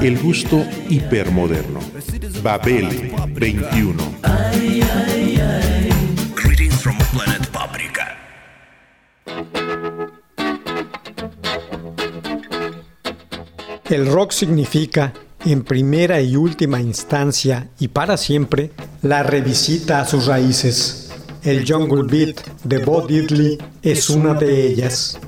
El gusto hipermoderno. Babel 21. Greetings from planet Paprika. El rock significa, en primera y última instancia y para siempre, la revisita a sus raíces. El Jungle Beat de Bo Diddley es una de ellas.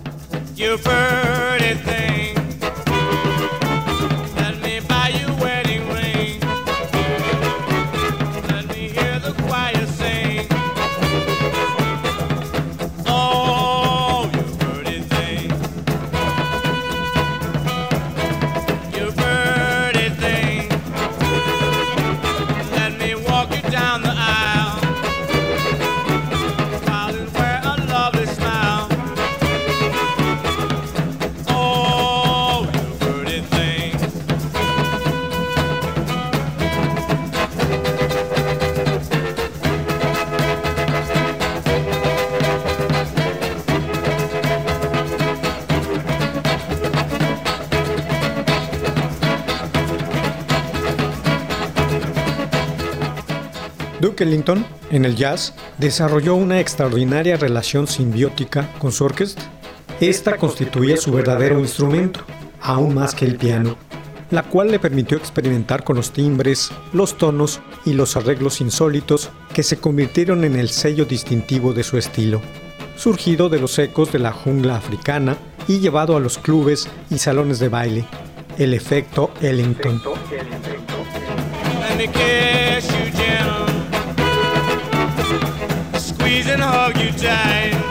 Duke Ellington, en el jazz, desarrolló una extraordinaria relación simbiótica con su orquesta. Esta constituía su verdadero instrumento, aún más que el piano, la cual le permitió experimentar con los timbres, los tonos y los arreglos insólitos que se convirtieron en el sello distintivo de su estilo, surgido de los ecos de la jungla africana y llevado a los clubes y salones de baile, el efecto Ellington. Me kiss time.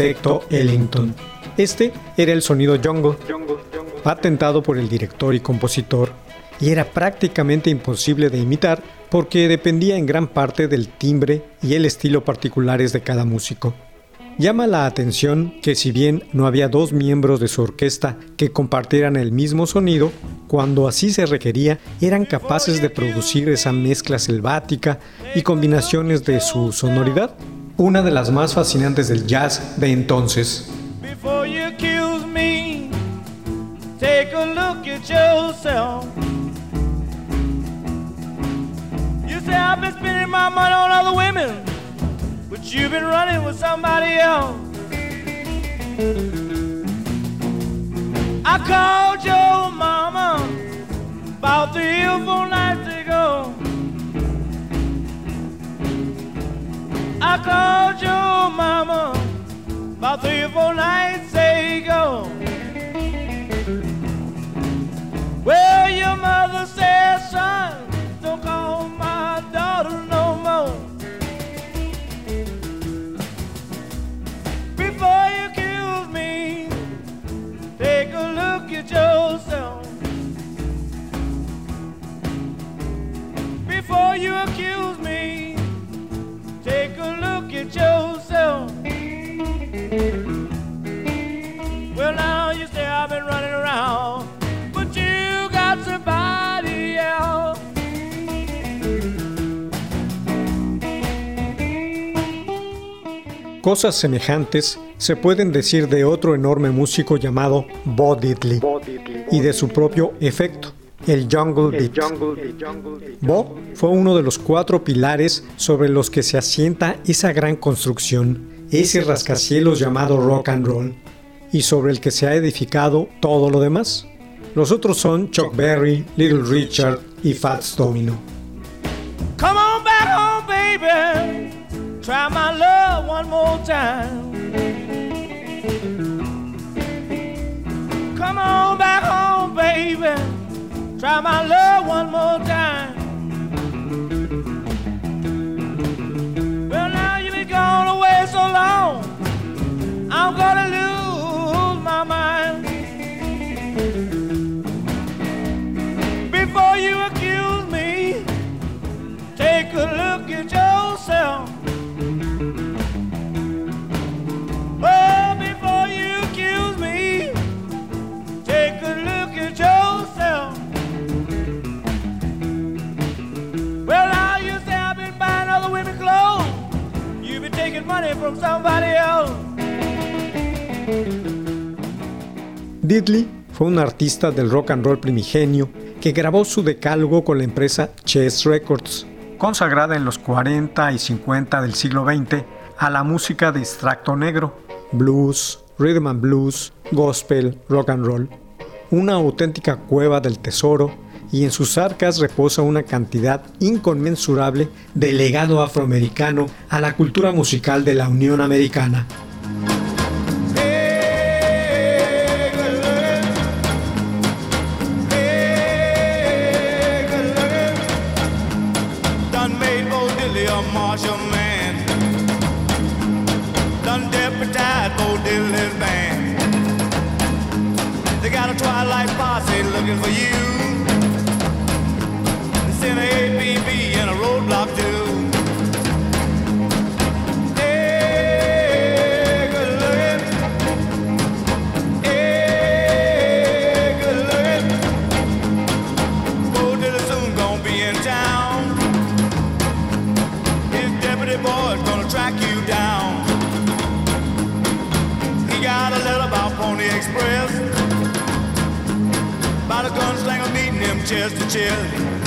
Efecto Ellington. Este era el sonido jungle, patentado por el director y compositor, y era prácticamente imposible de imitar porque dependía en gran parte del timbre y el estilo particulares de cada músico. Llama la atención que si bien no había dos miembros de su orquesta que compartieran el mismo sonido, cuando así se requería, eran capaces de producir esa mezcla selvática y combinaciones de su sonoridad, una de las más fascinantes del jazz de entonces. I called your mama about three or four nights I called your mama about three or four nights ago. Well, your mother says, Cosas semejantes se pueden decir de otro enorme músico llamado Bo Diddley y de su propio efecto, el Jungle Beat. Bo fue uno de los cuatro pilares sobre los que se asienta esa gran construcción, ese rascacielos llamado rock and roll, y sobre el que se ha edificado todo lo demás. Los otros son Chuck Berry, Little Richard y Fats Domino. Come on back home, baby. Try my love one more time. Come on back home, baby. Try my love one more time. Money from somebody else. Diddley fue un artista del rock and roll primigenio que grabó su decálogo con la empresa Chess Records, consagrada en los 40 y 50 del siglo XX a la música de extracto negro, blues, rhythm and blues, gospel, rock and roll. Una auténtica cueva del tesoro y en sus arcas reposa una cantidad inconmensurable de legado afroamericano a la cultura musical de la Unión Americana. About a gunslinger meeting him chest to chest.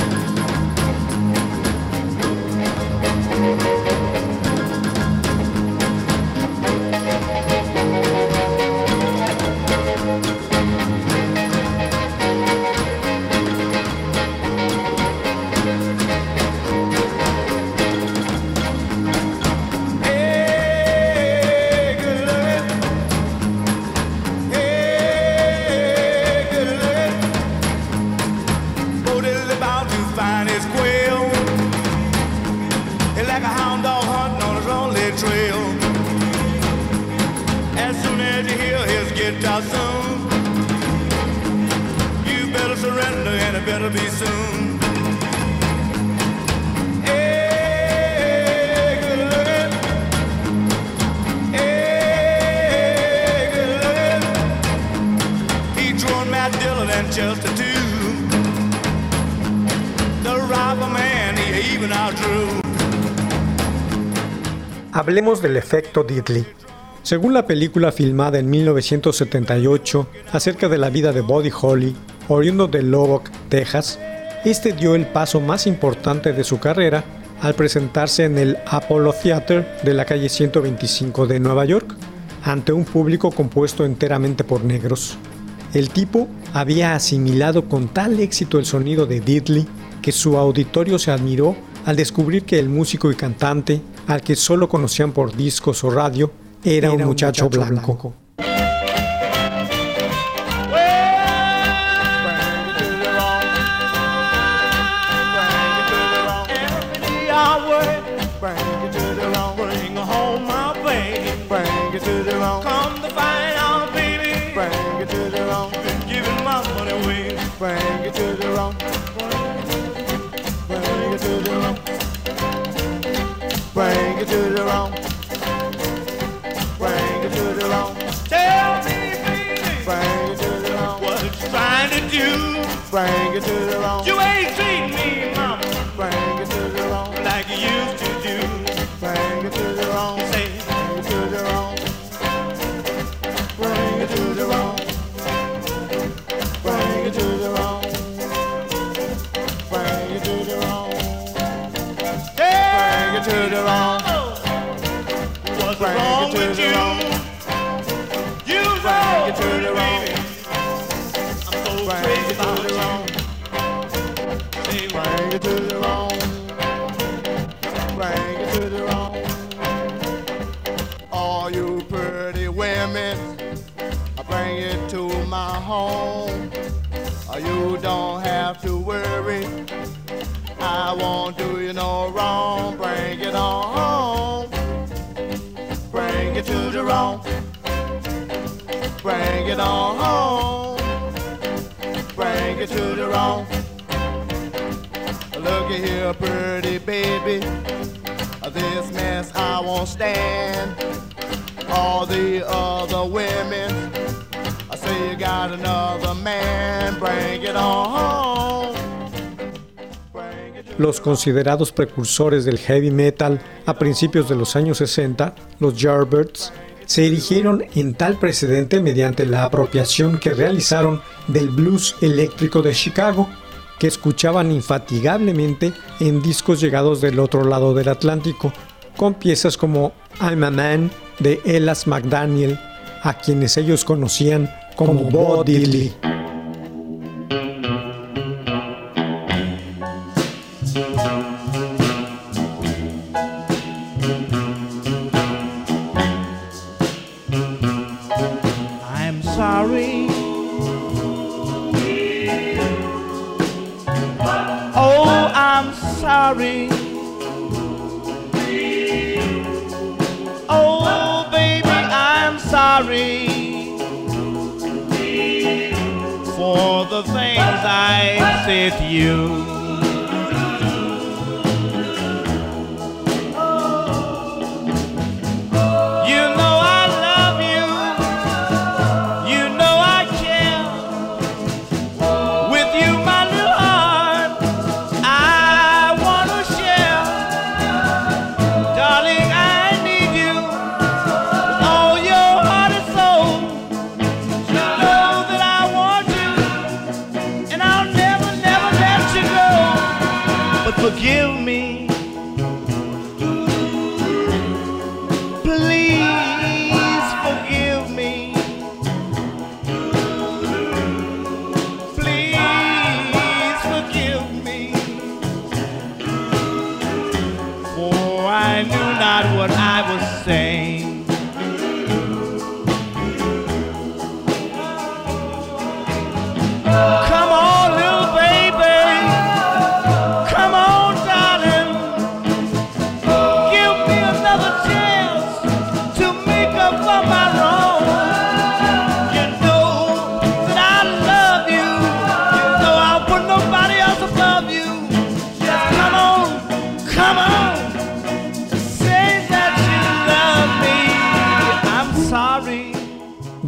Rifleman he even. Hablemos del efecto Diddley. Según la película filmada en 1978 acerca de la vida de Buddy Holly, oriundo de Lubbock, Texas, este dio el paso más importante de su carrera al presentarse en el Apollo Theater de la calle 125 de Nueva York, ante un público compuesto enteramente por negros. El tipo había asimilado con tal éxito el sonido de Diddley que su auditorio se admiró al descubrir que el músico y cantante, al que solo conocían por discos o radio, era, un muchacho, blanco. you. Bring it to the lawn. You ain't treating me, mama. Bring it to the lawn. Like you used to do. Bring it to the lawn. Say, bring it to the lawn. Bring it to the lawn. Bring it to the wrong. Bring it to the lawn. Bring it to the lawn. What's wrong with you? Bring it to the wrong. Bring it to the wrong. All you pretty women, I bring it to my home. You don't have to worry. I won't do you no wrong. Bring it on home. Bring it to the wrong. Bring it on home. To the wrong. Looky here, pretty baby. This mess I won't stand. All the other women. I say you got another man. Bring it on home. Los considerados precursores del heavy metal a principios de los años 60, los Yardbirds, se erigieron en tal precedente mediante la apropiación que realizaron del blues eléctrico de Chicago, que escuchaban infatigablemente en discos llegados del otro lado del Atlántico, con piezas como I'm a Man de Elas McDaniel, a quienes ellos conocían como Bo Diddley.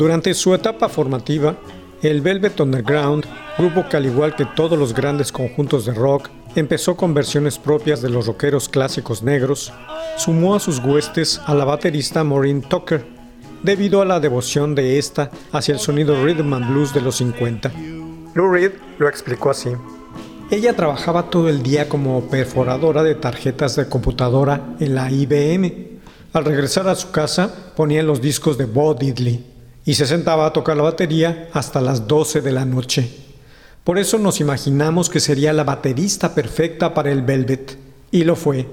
Durante su etapa formativa, el Velvet Underground, grupo que al igual que todos los grandes conjuntos de rock, empezó con versiones propias de los rockeros clásicos negros, sumó a sus huestes a la baterista Maureen Tucker, debido a la devoción de esta hacia el sonido rhythm and blues de los 50. Lou Reed lo explicó así. Ella trabajaba todo el día como perforadora de tarjetas de computadora en la IBM. Al regresar a su casa ponía los discos de Bo Diddley y se sentaba a tocar la batería hasta las 12 de la noche. Por eso nos imaginamos que sería la baterista perfecta para el Velvet, y lo fue.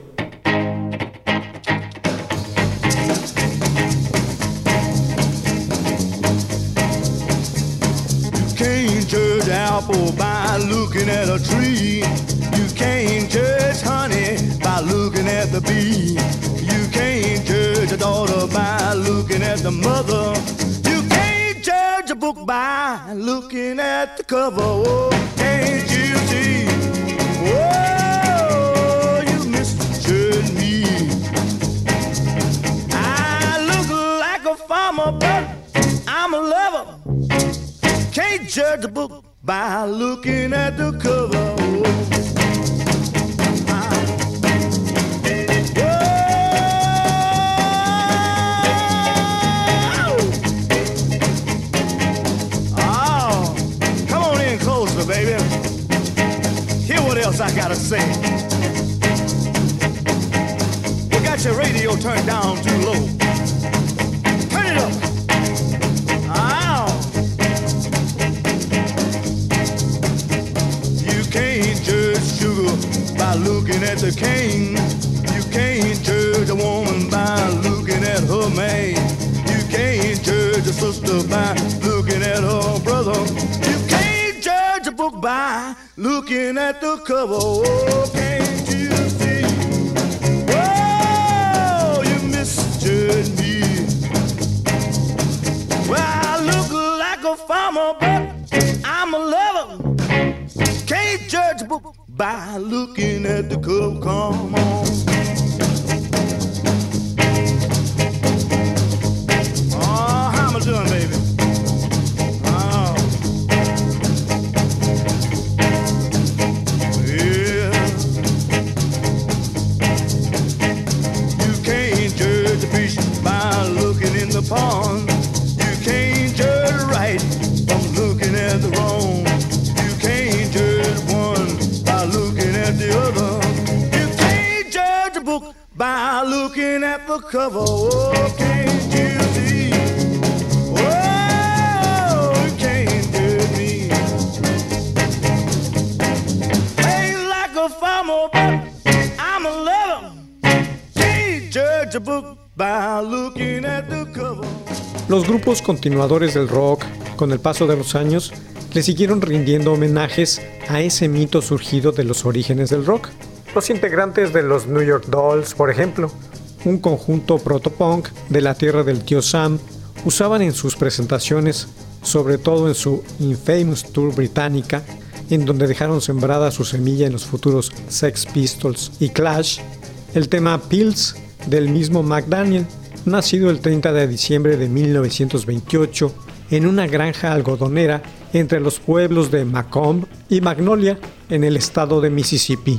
can't judge apple by looking at a tree. You can't judge honey by looking at the bee. You can't judge a daughter by looking at the mother. Book by looking at the cover. Oh, can't you see? Oh, you me. I look like a farmer, but I'm a lover. Can't judge a book by looking at the cover. Oh, sugar, baby. Hear what else I gotta say. You got your radio turned down too low. Turn it up. Ow. You can't judge sugar by looking at the cane. At the cover. Oh, can't you see? Oh, you misjudge me. Well, I look like a farmer, but I'm a lover. Can't judge book by looking at the cover. Come on. Grupos continuadores del rock, con el paso de los años, le siguieron rindiendo homenajes a ese mito surgido de los orígenes del rock. Los integrantes de los New York Dolls, por ejemplo, un conjunto protopunk de la tierra del tío Sam, usaban en sus presentaciones, sobre todo en su Infamous Tour británica, en donde dejaron sembrada su semilla en los futuros Sex Pistols y Clash, el tema Pills del mismo McDaniel, nacido el 30 de diciembre de 1928 en una granja algodonera entre los pueblos de Macomb y Magnolia en el estado de Mississippi.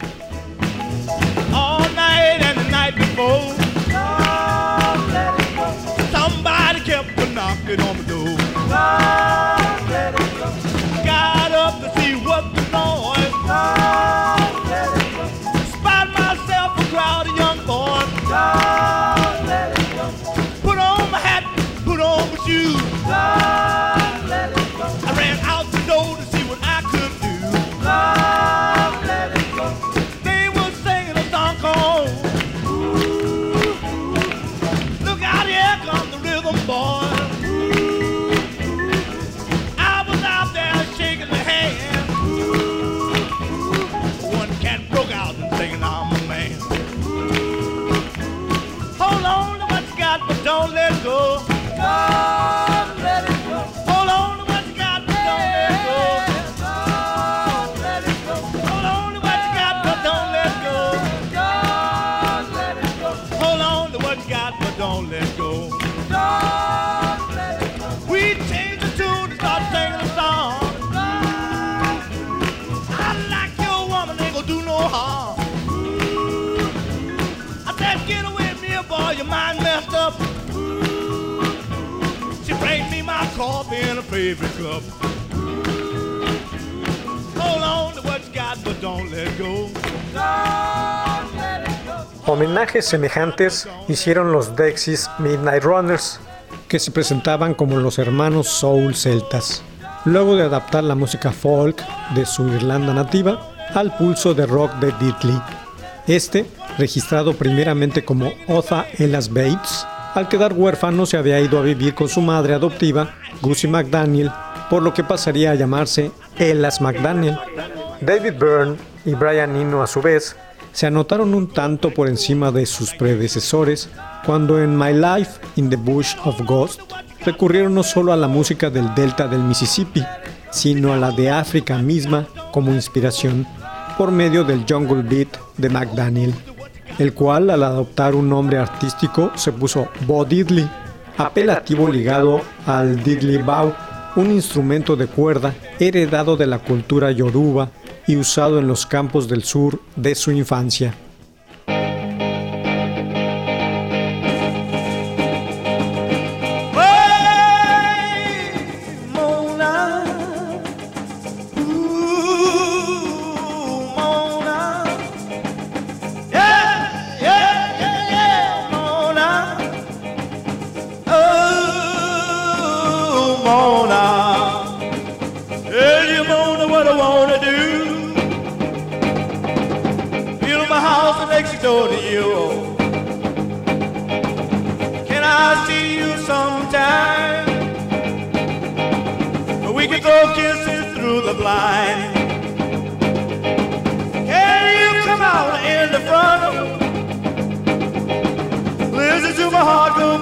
Go. Homenajes semejantes hicieron los Dexys Midnight Runners, que se presentaban como los hermanos soul celtas, luego de adaptar la música folk de su Irlanda nativa al pulso de rock de Diddley. Este, registrado primeramente como Otha Elas Bates, al quedar huérfano se había ido a vivir con su madre adoptiva, Gussie McDaniel, por lo que pasaría a llamarse Elas McDaniel. David Byrne y Brian Eno a su vez se anotaron un tanto por encima de sus predecesores cuando en My Life in the Bush of Ghost recurrieron no solo a la música del delta del Mississippi, sino a la de África misma como inspiración por medio del Jungle Beat de McDaniel, el cual al adoptar un nombre artístico se puso Bo apelativo ligado al Diddley Bow, un instrumento de cuerda heredado de la cultura yoruba y usado en los campos del sur de su infancia.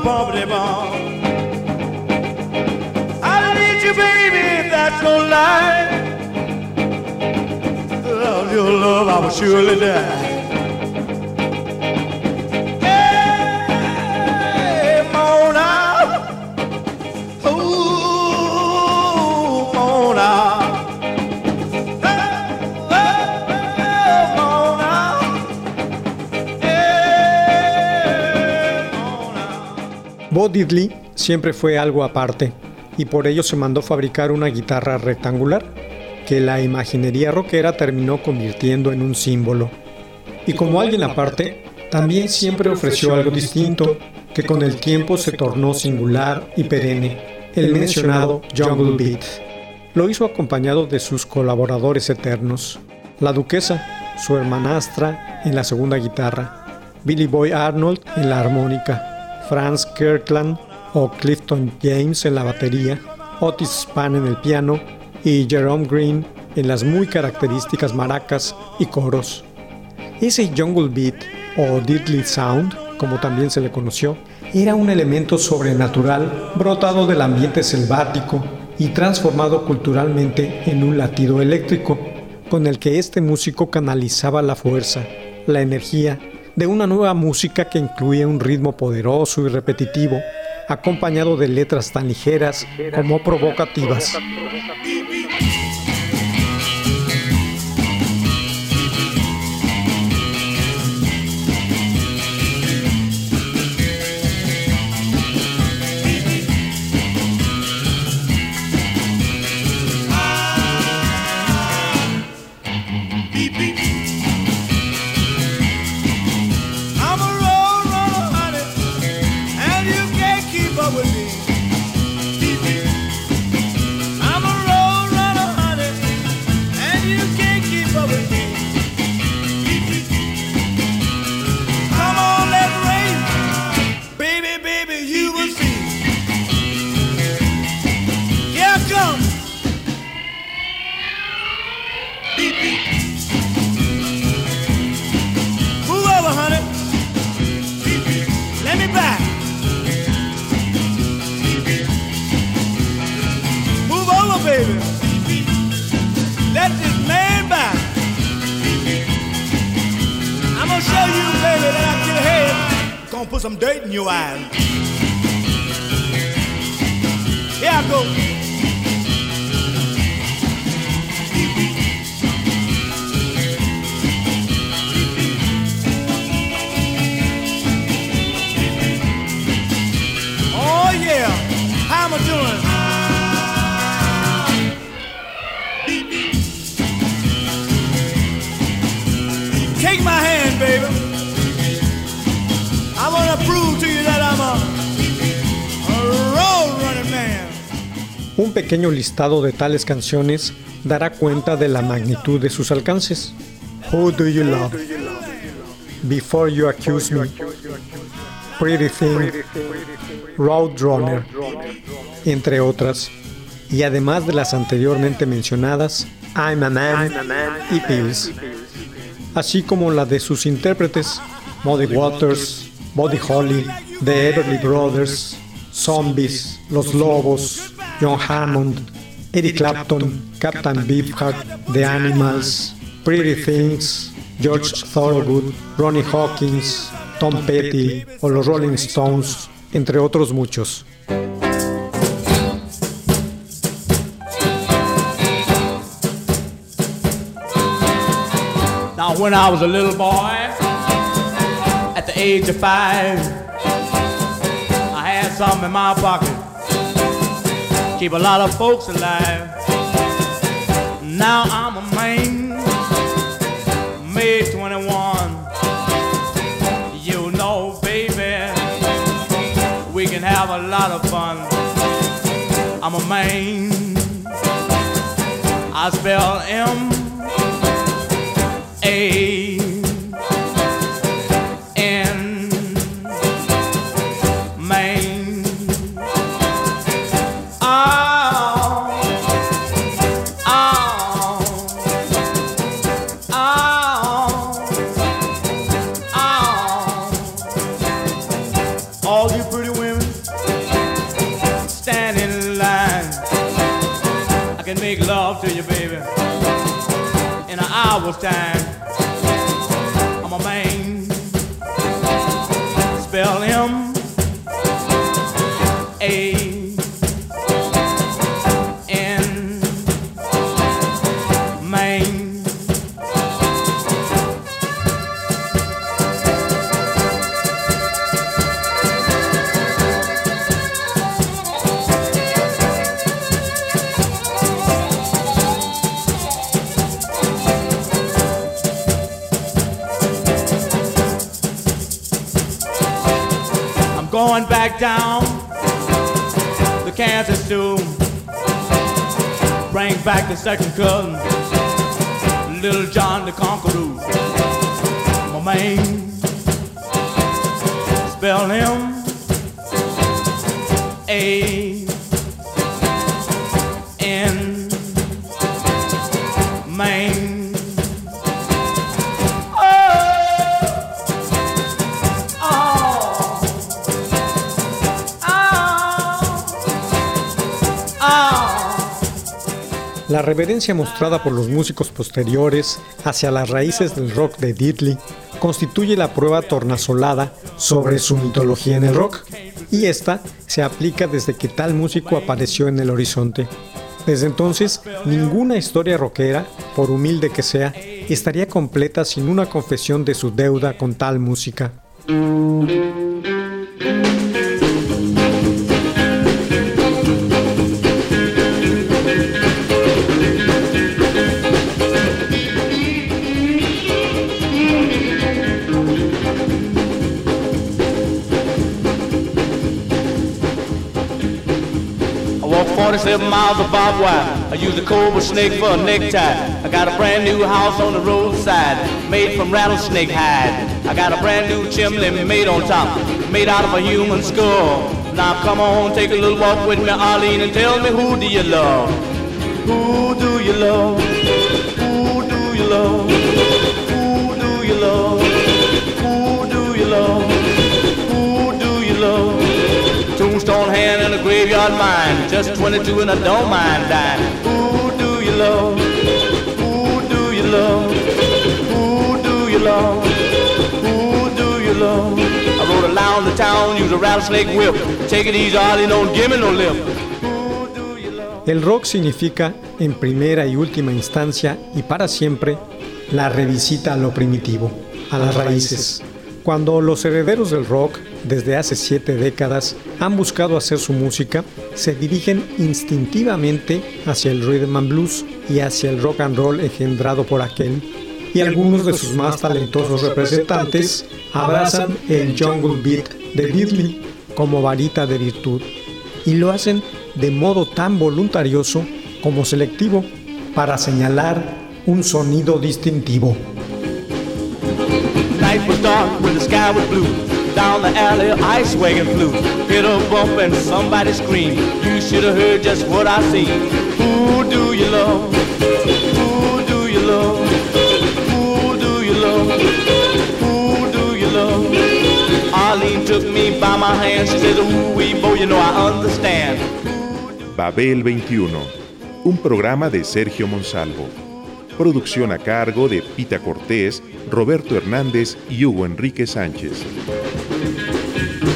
Go bumpity. I need you, baby, that's no lie. Without your love, I will surely die. Bo Diddley siempre fue algo aparte y por ello se mandó fabricar una guitarra rectangular que la imaginería rockera terminó convirtiendo en un símbolo. Y como alguien aparte, también siempre ofreció algo distinto que con el tiempo se tornó singular y perenne, el mencionado Jungle Beat. Lo hizo acompañado de sus colaboradores eternos, la duquesa, su hermanastra en la segunda guitarra, Billy Boy Arnold en la armónica, Franz Kirkland o Clifton James en la batería, Otis Spann en el piano y Jerome Green en las muy características maracas y coros. Ese Jungle Beat o Diddley Sound, como también se le conoció, era un elemento sobrenatural brotado del ambiente selvático y transformado culturalmente en un latido eléctrico, con el que este músico canalizaba la fuerza, la energía de una nueva música que incluía un ritmo poderoso y repetitivo, acompañado de letras tan ligeras como provocativas. Pequeño listado de tales canciones dará cuenta de la magnitud de sus alcances. Who Do You Love? Before You Accuse Me, Pretty Thing, Roadrunner, entre otras, y además de las anteriormente mencionadas, I'm a Man y Pills, así como la de sus intérpretes, Muddy Waters, Buddy Holly, The Everly Brothers, Zombies, Los Lobos, John Hammond, Eddie Clapton, Captain Beefheart, The Animals, Pretty Things, George Thorogood, Ronnie Hawkins, Tom Petty o los Rolling Stones, entre otros muchos. Now, when I was a little boy, at the age of five, I had something in my pocket. Keep a lot of folks alive. Now I'm a man, May 21. You know, baby, we can have a lot of fun. I'm a man. I spell M A back down the Kansas to bring back the second cousin, Little John the Conqueror. My man, spell him A La reverencia mostrada por los músicos posteriores hacia las raíces del rock de Diddley constituye la prueba tornasolada sobre su mitología en el rock, y esta se aplica desde que tal músico apareció en el horizonte. Desde entonces, ninguna historia rockera, por humilde que sea, estaría completa sin una confesión de su deuda con tal música. Miles of barbed wire. I use a cobra snake for a necktie. I got a brand new house on the roadside, made from rattlesnake hide. I got a brand new chimney made on top, made out of a human skull. Now come on, take a little walk with me, Arlene, and tell me who do you love? Who do you love? Who do you love? And a graveyard mine. Just 22 and I don't mind dying. Who do you love? Who do you love? Who do you love? Who do you love? I rode around the town, use a rattlesnake whip. Take it easy, Ollie, don't give me no lip. Who do you love? El rock significa, en primera y última instancia y para siempre, la revisita a lo primitivo, a las raíces. Cuando los herederos del rock, desde hace siete décadas, han buscado hacer su música, se dirigen instintivamente hacia el rhythm and blues y hacia el rock and roll engendrado por aquel, y algunos de sus más talentosos representantes abrazan el jungle beat de Diddley como varita de virtud, y lo hacen de modo tan voluntarioso como selectivo para señalar un sonido distintivo. Night was dark when the sky was blue. Down the alley, ice wagon flew. Hit a bump and somebody screamed. You should have heard just what I seen. Who do you love? Who do you love? Who do you love? Who do you love? Arlene took me by my hand. She said, Ooh, wee, boy, you know I understand. Babel 21, un programa de Sergio Monsalvo. Producción a cargo de Pita Cortés, Roberto Hernández y Hugo Enrique Sánchez.